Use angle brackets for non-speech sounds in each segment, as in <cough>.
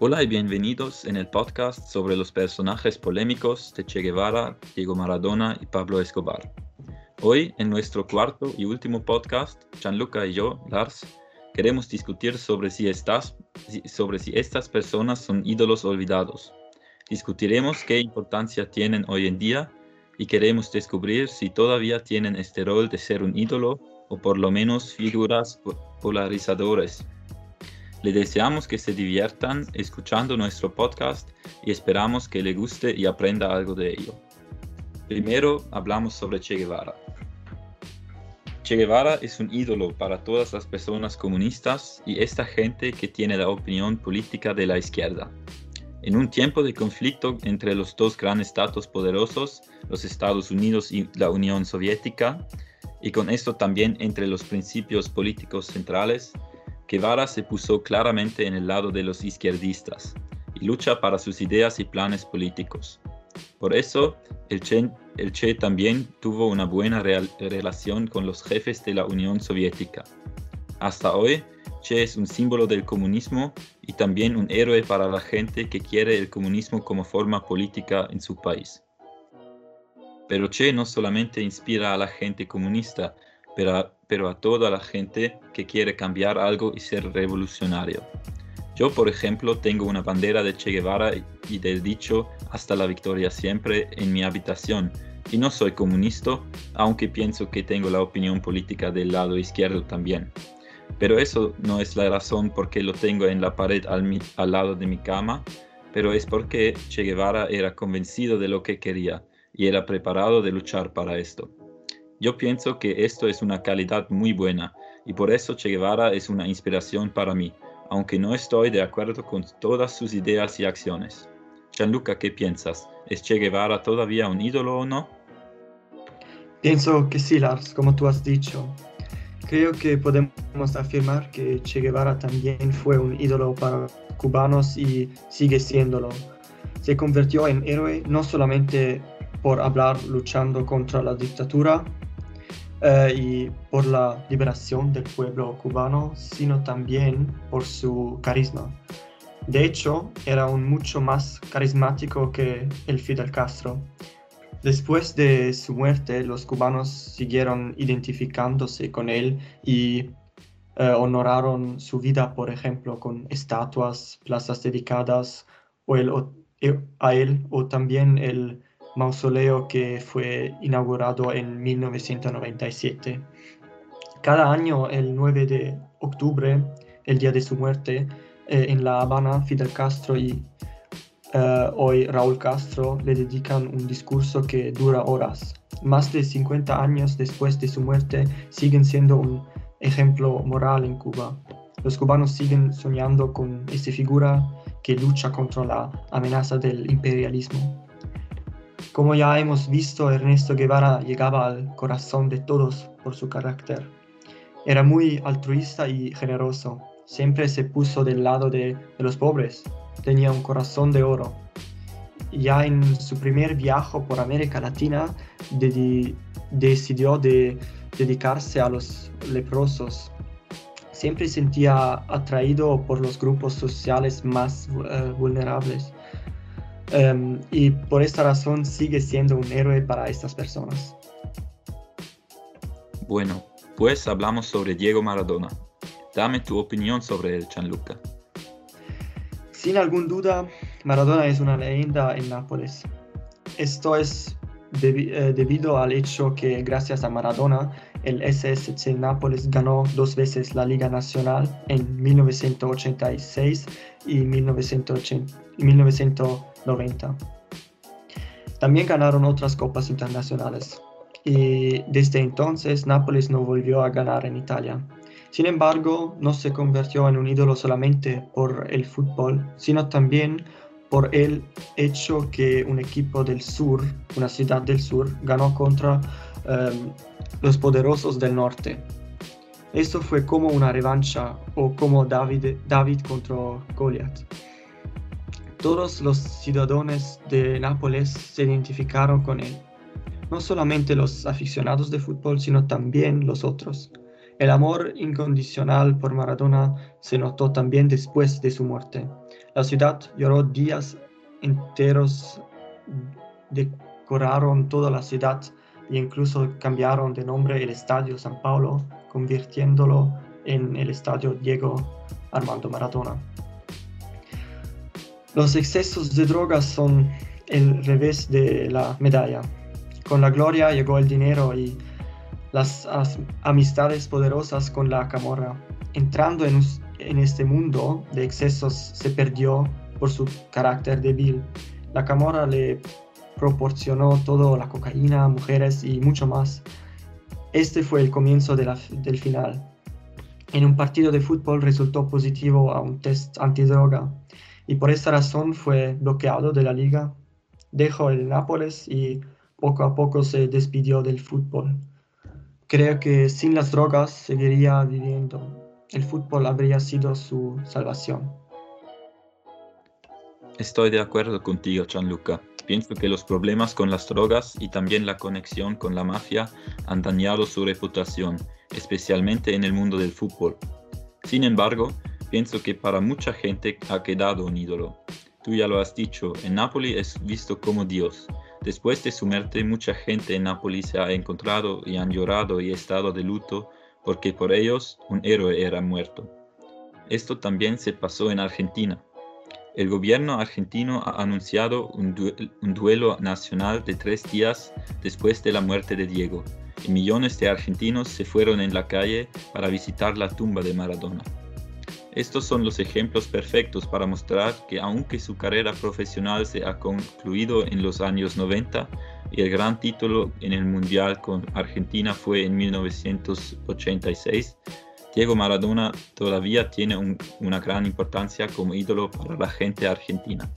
Hola y bienvenidos en el podcast sobre los personajes polémicos de Che Guevara, Diego Maradona y Pablo Escobar. Hoy, en nuestro cuarto y último podcast, Gianluca y yo, Lars, queremos discutir sobre si, estas, sobre si estas personas son ídolos olvidados. Discutiremos qué importancia tienen hoy en día y queremos descubrir si todavía tienen este rol de ser un ídolo o por lo menos figuras polarizadores. Le deseamos que se diviertan escuchando nuestro podcast y esperamos que le guste y aprenda algo de ello. Primero hablamos sobre Che Guevara. Che Guevara es un ídolo para todas las personas comunistas y esta gente que tiene la opinión política de la izquierda. En un tiempo de conflicto entre los dos grandes estados poderosos, los Estados Unidos y la Unión Soviética, y con esto también entre los principios políticos centrales, Guevara se puso claramente en el lado de los izquierdistas y lucha para sus ideas y planes políticos. Por eso, el Che, también tuvo una buena relación con los jefes de la Unión Soviética. Hasta hoy, Che es un símbolo del comunismo y también un héroe para la gente que quiere el comunismo como forma política en su país. Pero Che no solamente inspira a la gente comunista, pero, a toda la gente que quiere cambiar algo y ser revolucionario. Yo, por ejemplo, tengo una bandera de Che Guevara y del dicho hasta la victoria siempre en mi habitación. Y no soy comunista, aunque pienso que tengo la opinión política del lado izquierdo también. Pero eso no es la razón por qué lo tengo en la pared al lado de mi cama, pero es porque Che Guevara era convencido de lo que quería y era preparado de luchar para esto. Yo pienso que esto es una calidad muy buena y por eso Che Guevara es una inspiración para mí, aunque no estoy de acuerdo con todas sus ideas y acciones. Gianluca, ¿qué piensas? ¿Es Che Guevara todavía un ídolo o no? Pienso que sí, Lars, como tú has dicho. Creo que podemos afirmar que Che Guevara también fue un ídolo para cubanos y sigue siéndolo. Se convirtió en héroe no solamente por hablar luchando contra la dictadura eh, y por la liberación del pueblo cubano, sino también por su carisma. De hecho, era un mucho más carismático que el Fidel Castro. Después de su muerte, los cubanos siguieron identificándose con él y eh, honoraron su vida, por ejemplo, con estatuas, plazas dedicadas eh, a él o también el mausoleo que fue inaugurado en 1997. Cada año, el 9 de octubre, el día de su muerte, eh, en La Habana, Fidel Castro y Uh, hoy Raúl Castro le dedican un discurso que dura horas. Más de 50 años después de su muerte siguen siendo un ejemplo moral en Cuba. Los cubanos siguen soñando con esta figura que lucha contra la amenaza del imperialismo. Como ya hemos visto, Ernesto Guevara llegaba al corazón de todos por su carácter. Era muy altruista y generoso. Siempre se puso del lado de, los pobres tenía un corazón de oro. Ya en su primer viaje por América Latina decidió de dedicarse a los leprosos. Siempre sentía atraído por los grupos sociales más eh, vulnerables. Em, y por esta razón sigue siendo un héroe para estas personas. Bueno, pues hablamos sobre Diego Maradona. Dame tu opinión sobre el Gianluca. Sin algún duda, Maradona es una leyenda en Nápoles. Esto es eh, debido al hecho que gracias a Maradona, el SSC Nápoles ganó dos veces la Liga Nacional en 1986 y 1990. También ganaron otras copas internacionales y desde entonces Nápoles no volvió a ganar en Italia. Sin embargo, no se convirtió en un ídolo solamente por el fútbol, sino también por el hecho que un equipo del sur, una ciudad del sur, ganó contra em, los poderosos del norte. Esto fue como una revancha o como David, David contra Goliath. Todos los ciudadanos de Nápoles se identificaron con él, no solamente los aficionados de fútbol, sino también los otros. El amor incondicional por Maradona se notó también después de su muerte. La ciudad lloró días enteros, decoraron toda la ciudad e incluso cambiaron de nombre el Estadio San Paulo, convirtiéndolo en el Estadio Diego Armando Maradona. Los excesos de drogas son el revés de la medalla. Con la gloria llegó el dinero y las amistades poderosas con la camorra. Entrando en, este mundo de excesos se perdió por su carácter débil. La camorra le proporcionó todo, la cocaína, mujeres y mucho más. Este fue el comienzo del final. En un partido de fútbol resultó positivo a un test antidroga y por esta razón fue bloqueado de la liga. Dejó el Nápoles y poco a poco se despidió del fútbol. Creo que sin las drogas seguiría viviendo. El fútbol habría sido su salvación. Estoy de acuerdo contigo, Gianluca. Pienso que los problemas con las drogas y también la conexión con la mafia han dañado su reputación, especialmente en el mundo del fútbol. Sin embargo, pienso que para mucha gente ha quedado un ídolo. Tú ya lo has dicho, en Nápoles es visto como Dios. Después de su muerte, mucha gente en Nápoles se ha encontrado y han llorado y estado de luto porque por ellos un héroe era muerto. Esto también se pasó en Argentina. El gobierno argentino ha anunciado un, duelo nacional de tres días después de la muerte de Diego, y millones de argentinos se fueron en la calle para visitar la tumba de Maradona. Estos son los ejemplos perfectos para mostrar que aunque su carrera profesional se ha concluido en los años 90 y el gran título en el Mundial con Argentina fue en 1986, Diego Maradona todavía tiene una gran importancia como ídolo para la gente argentina.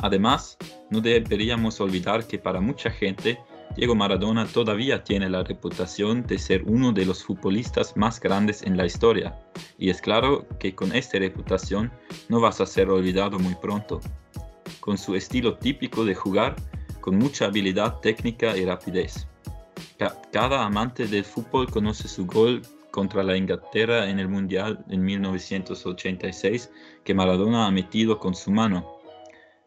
Además, no deberíamos olvidar que para mucha gente, Diego Maradona todavía tiene la reputación de ser uno de los futbolistas más grandes en la historia, y es claro que con esta reputación no vas a ser olvidado muy pronto. Con su estilo típico de jugar, con mucha habilidad técnica y rapidez. Cada amante del fútbol conoce su gol contra la Inglaterra en el Mundial en 1986 que Maradona ha metido con su mano.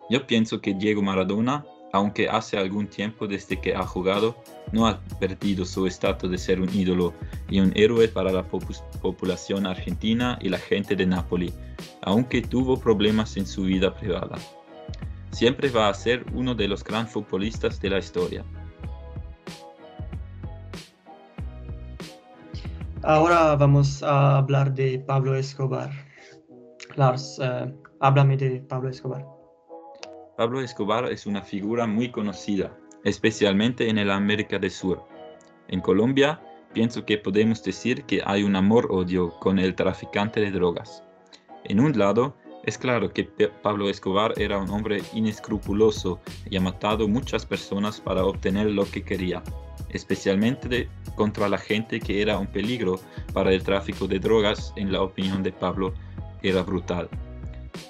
Yo pienso que Diego Maradona, aunque hace algún tiempo desde que ha jugado, no ha perdido su estatus de ser un ídolo y un héroe para la población argentina y la gente de Nápoles, aunque tuvo problemas en su vida privada. Siempre va a ser uno de los grandes futbolistas de la historia. Ahora vamos a hablar de Pablo Escobar. Lars, eh, háblame de Pablo Escobar. Pablo Escobar es una figura muy conocida, especialmente en el América del Sur. En Colombia, pienso que podemos decir que hay un amor-odio con el traficante de drogas. En un lado, es claro que Pablo Escobar era un hombre inescrupuloso y ha matado muchas personas para obtener lo que quería especialmente contra la gente que era un peligro para el tráfico de drogas, en la opinión de Pablo, era brutal.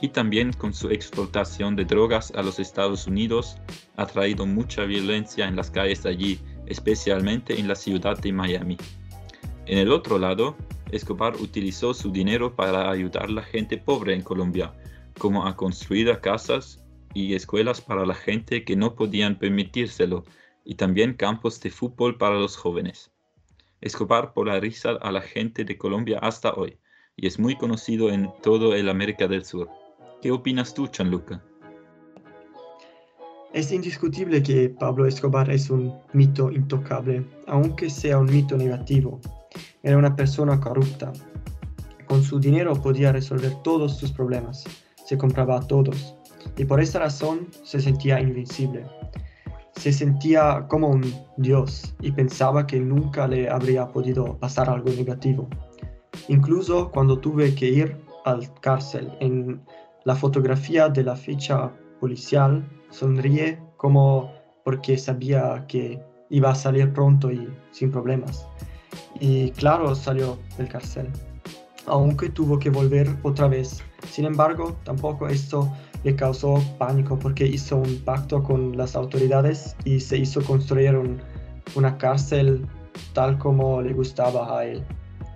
Y también con su explotación de drogas a los Estados Unidos ha traído mucha violencia en las calles allí, especialmente en la ciudad de Miami. En el otro lado, Escobar utilizó su dinero para ayudar a la gente pobre en Colombia, como a construir casas y escuelas para la gente que no podían permitírselo, y también campos de fútbol para los jóvenes. Escobar polariza a la gente de Colombia hasta hoy y es muy conocido en todo el América del Sur. ¿Qué opinas tú, Gianluca? Es indiscutible que Pablo Escobar es un mito intocable, aunque sea un mito negativo. Era una persona corrupta. Con su dinero podía resolver todos sus problemas. Se compraba a todos. Y por esa razón se sentía invencible se sentía como un dios y pensaba que nunca le habría podido pasar algo negativo. Incluso cuando tuve que ir al cárcel, en la fotografía de la ficha policial sonríe como porque sabía que iba a salir pronto y sin problemas. Y claro, salió del cárcel, aunque tuvo que volver otra vez. Sin embargo, tampoco esto le causó pánico porque hizo un pacto con las autoridades y se hizo construir una cárcel tal como le gustaba a él.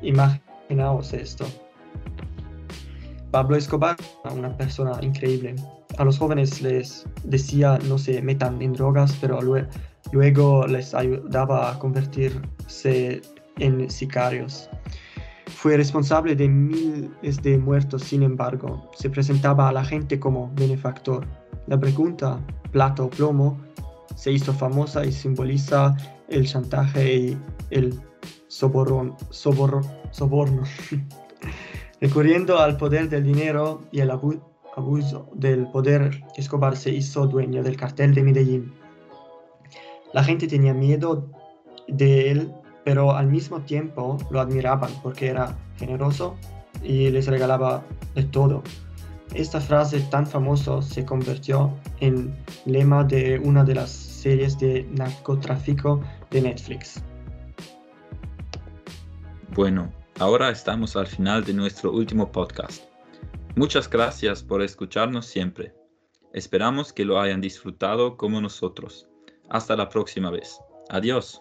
Imaginaos esto. Pablo Escobar una persona increíble. A los jóvenes les decía no se metan en drogas, pero luego les ayudaba a convertirse en sicarios. Fue responsable de miles de muertos, sin embargo, se presentaba a la gente como benefactor. La pregunta, plata o plomo, se hizo famosa y simboliza el chantaje y el soborno. soborno. <laughs> Recurriendo al poder del dinero y el abuso del poder, Escobar se hizo dueño del cartel de Medellín. La gente tenía miedo de él, pero al mismo tiempo lo admiraban porque era generoso y les regalaba de todo. Esta frase tan famosa se convirtió en lema de una de las series de narcotráfico de Netflix. Bueno, ahora estamos al final de nuestro último podcast. Muchas gracias por escucharnos siempre. Esperamos que lo hayan disfrutado como nosotros. Hasta la próxima vez. Adiós.